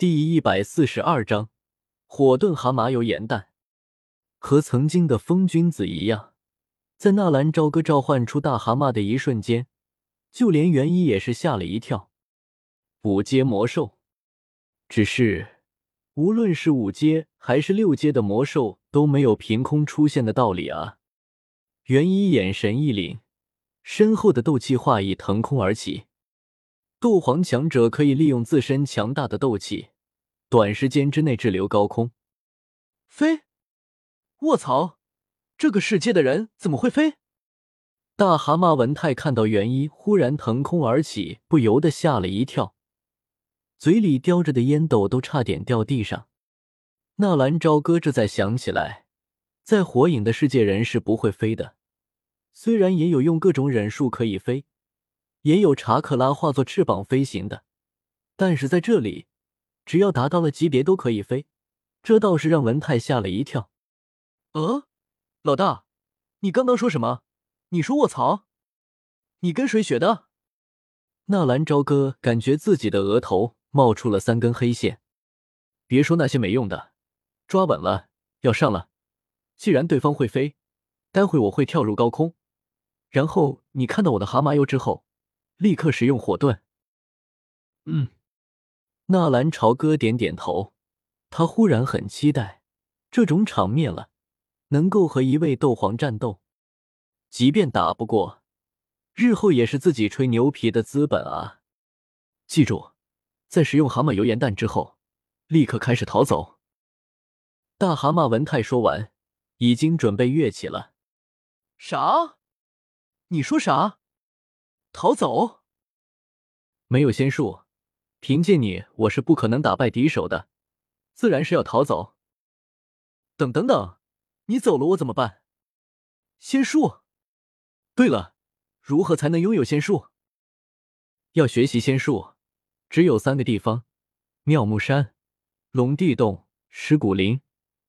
第一百四十二章火遁蛤蟆油盐蛋。和曾经的风君子一样，在纳兰朝歌召唤出大蛤蟆的一瞬间，就连元一也是吓了一跳。五阶魔兽，只是无论是五阶还是六阶的魔兽都没有凭空出现的道理啊！元一眼神一凛，身后的斗气化翼腾空而起。斗皇强者可以利用自身强大的斗气，短时间之内滞留高空飞。卧槽，这个世界的人怎么会飞？大蛤蟆文泰看到元一忽然腾空而起，不由得吓了一跳，嘴里叼着的烟斗都差点掉地上。纳兰朝歌这才想起来，在火影的世界，人是不会飞的，虽然也有用各种忍术可以飞。也有查克拉化作翅膀飞行的，但是在这里，只要达到了级别都可以飞，这倒是让文泰吓了一跳。呃，老大，你刚刚说什么？你说卧槽？你跟谁学的？纳兰朝歌感觉自己的额头冒出了三根黑线。别说那些没用的，抓稳了，要上了。既然对方会飞，待会我会跳入高空，然后你看到我的蛤蟆油之后。立刻使用火遁。嗯，纳兰朝歌点点头，他忽然很期待这种场面了，能够和一位斗皇战斗，即便打不过，日后也是自己吹牛皮的资本啊！记住，在使用蛤蟆油盐弹之后，立刻开始逃走。大蛤蟆文泰说完，已经准备跃起了。啥？你说啥？逃走？没有仙术，凭借你，我是不可能打败敌手的，自然是要逃走。等等等，你走了我怎么办？仙术？对了，如何才能拥有仙术？要学习仙术，只有三个地方：妙木山、龙地洞、石骨林。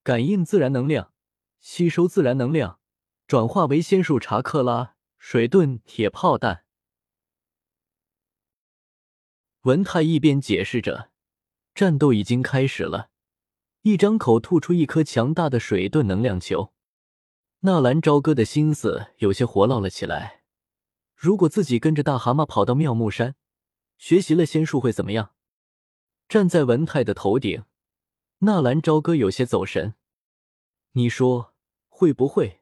感应自然能量，吸收自然能量，转化为仙术查克拉、水遁、铁炮弹。文泰一边解释着，战斗已经开始了。一张口吐出一颗强大的水遁能量球，纳兰朝歌的心思有些活络了起来。如果自己跟着大蛤蟆跑到妙木山，学习了仙术会怎么样？站在文泰的头顶，纳兰朝歌有些走神。你说会不会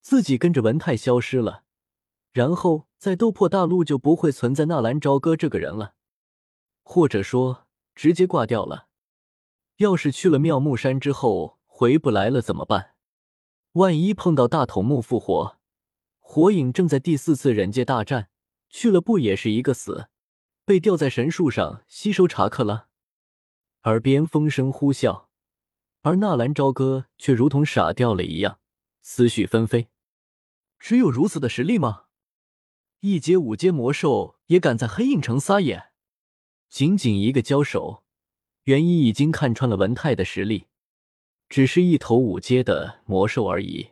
自己跟着文泰消失了，然后在斗破大陆就不会存在纳兰朝歌这个人了？或者说直接挂掉了。要是去了妙木山之后回不来了怎么办？万一碰到大筒木复活，火影正在第四次忍界大战，去了不也是一个死？被吊在神树上吸收查克拉？耳边风声呼啸，而纳兰朝歌却如同傻掉了一样，思绪纷飞。只有如此的实力吗？一阶五阶魔兽也敢在黑影城撒野？仅仅一个交手，元一已经看穿了文泰的实力，只是一头五阶的魔兽而已。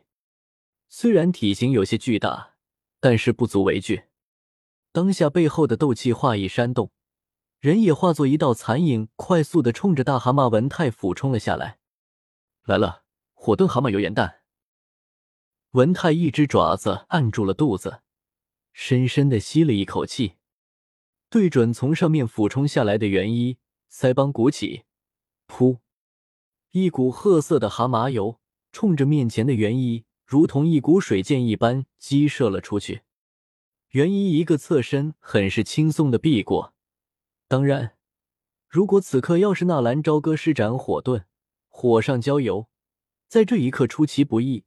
虽然体型有些巨大，但是不足为惧。当下背后的斗气化翼煽动，人也化作一道残影，快速的冲着大蛤蟆文泰俯冲了下来。来了，火遁蛤蟆油盐弹。文泰一只爪子按住了肚子，深深的吸了一口气。对准从上面俯冲下来的元一，腮帮鼓起，噗！一股褐色的蛤蟆油冲着面前的元一，如同一股水箭一般激射了出去。元一一个侧身，很是轻松的避过。当然，如果此刻要是纳兰朝歌施展火遁，火上浇油，在这一刻出其不意，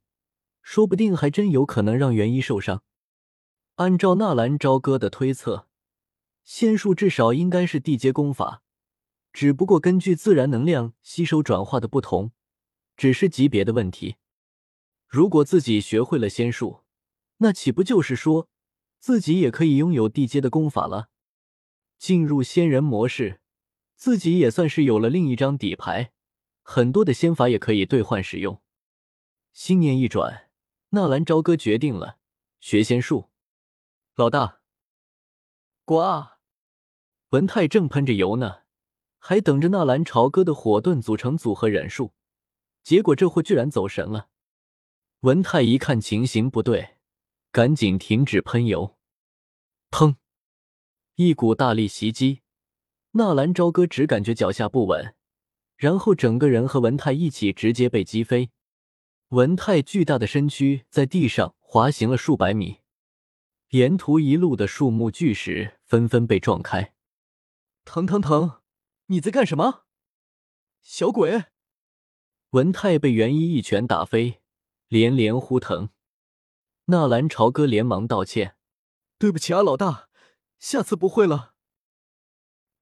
说不定还真有可能让元一受伤。按照纳兰朝歌的推测。仙术至少应该是地阶功法，只不过根据自然能量吸收转化的不同，只是级别的问题。如果自己学会了仙术，那岂不就是说自己也可以拥有地阶的功法了？进入仙人模式，自己也算是有了另一张底牌，很多的仙法也可以兑换使用。心念一转，纳兰朝歌决定了学仙术。老大，呱！文泰正喷着油呢，还等着纳兰朝歌的火遁组成组合忍术，结果这货居然走神了。文泰一看情形不对，赶紧停止喷油。砰！一股大力袭击，纳兰朝歌只感觉脚下不稳，然后整个人和文泰一起直接被击飞。文泰巨大的身躯在地上滑行了数百米，沿途一路的树木巨石纷纷被撞开。疼疼疼！你在干什么，小鬼？文泰被元一一拳打飞，连连呼疼。纳兰朝歌连忙道歉：“对不起啊，老大。”下次不会了。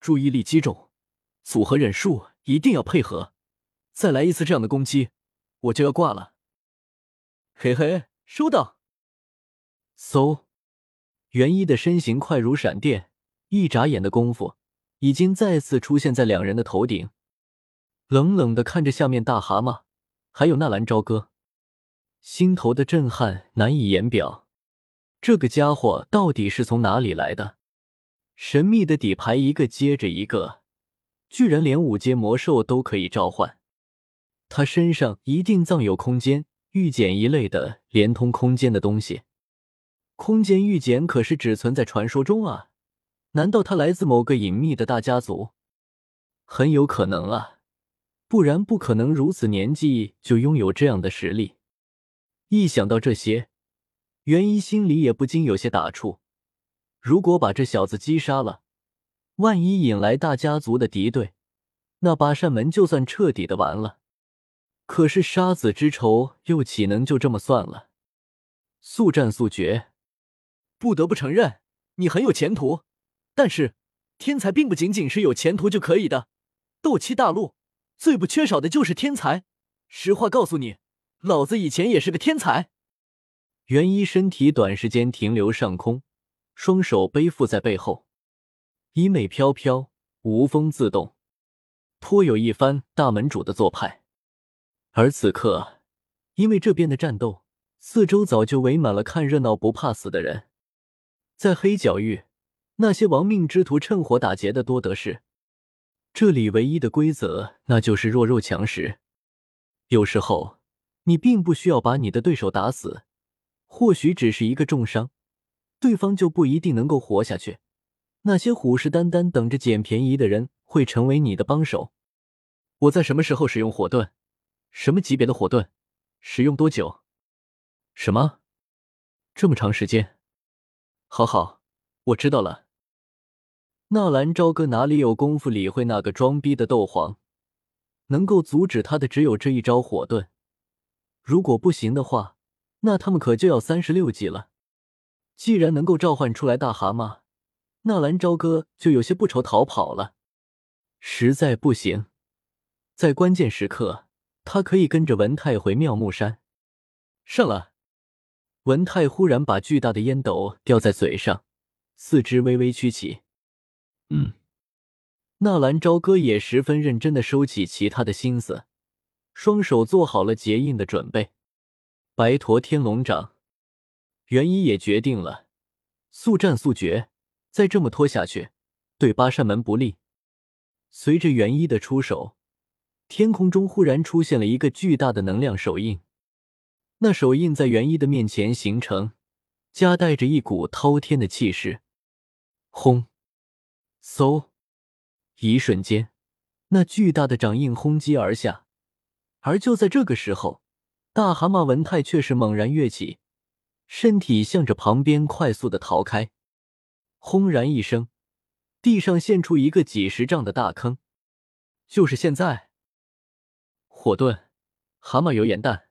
注意力击中，组合忍术一定要配合。再来一次这样的攻击，我就要挂了。嘿嘿，收到。嗖，元一的身形快如闪电，一眨眼的功夫，已经再次出现在两人的头顶。冷冷的看着下面大蛤蟆，还有纳兰朝歌，心头的震撼难以言表。这个家伙到底是从哪里来的？神秘的底牌一个接着一个，居然连五阶魔兽都可以召唤。他身上一定藏有空间玉简一类的连通空间的东西。空间玉简可是只存在传说中啊！难道他来自某个隐秘的大家族？很有可能啊，不然不可能如此年纪就拥有这样的实力。一想到这些，袁一心里也不禁有些打怵。如果把这小子击杀了，万一引来大家族的敌对，那八扇门就算彻底的完了。可是杀子之仇又岂能就这么算了？速战速决！不得不承认，你很有前途。但是，天才并不仅仅是有前途就可以的。斗气大陆最不缺少的就是天才。实话告诉你，老子以前也是个天才。元一身体短时间停留上空。双手背负在背后，衣袂飘飘，无风自动，颇有一番大门主的做派。而此刻，因为这边的战斗，四周早就围满了看热闹不怕死的人。在黑角域，那些亡命之徒趁火打劫的多得是。这里唯一的规则，那就是弱肉强食。有时候，你并不需要把你的对手打死，或许只是一个重伤。对方就不一定能够活下去。那些虎视眈眈等着捡便宜的人会成为你的帮手。我在什么时候使用火遁？什么级别的火遁？使用多久？什么？这么长时间？好好，我知道了。纳兰朝歌哪里有功夫理会那个装逼的斗皇？能够阻止他的只有这一招火遁。如果不行的话，那他们可就要三十六级了。既然能够召唤出来大蛤蟆，纳兰朝歌就有些不愁逃跑了。实在不行，在关键时刻，他可以跟着文泰回妙木山。上了。文泰忽然把巨大的烟斗叼在嘴上，四肢微微曲起。嗯，纳兰朝歌也十分认真的收起其他的心思，双手做好了结印的准备。白驼天龙掌。元一也决定了，速战速决。再这么拖下去，对八扇门不利。随着元一的出手，天空中忽然出现了一个巨大的能量手印。那手印在元一的面前形成，夹带着一股滔天的气势。轰！嗖！一瞬间，那巨大的掌印轰击而下。而就在这个时候，大蛤蟆文泰却是猛然跃起。身体向着旁边快速的逃开，轰然一声，地上现出一个几十丈的大坑。就是现在，火遁，蛤蟆有眼蛋。